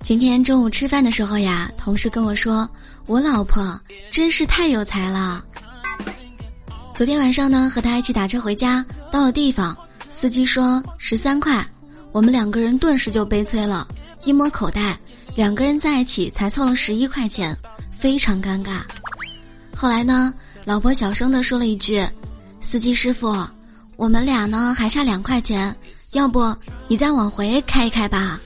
今天中午吃饭的时候呀同事跟我说我老婆真是太有才了。昨天晚上呢和他一起打车回家到了地方司机说十三块我们两个人顿时就悲催了一摸口袋两个人在一起才凑了十一块钱非常尴尬。后来呢老婆小声的说了一句司机师傅我们俩呢还差两块钱要不你再往回开一开吧。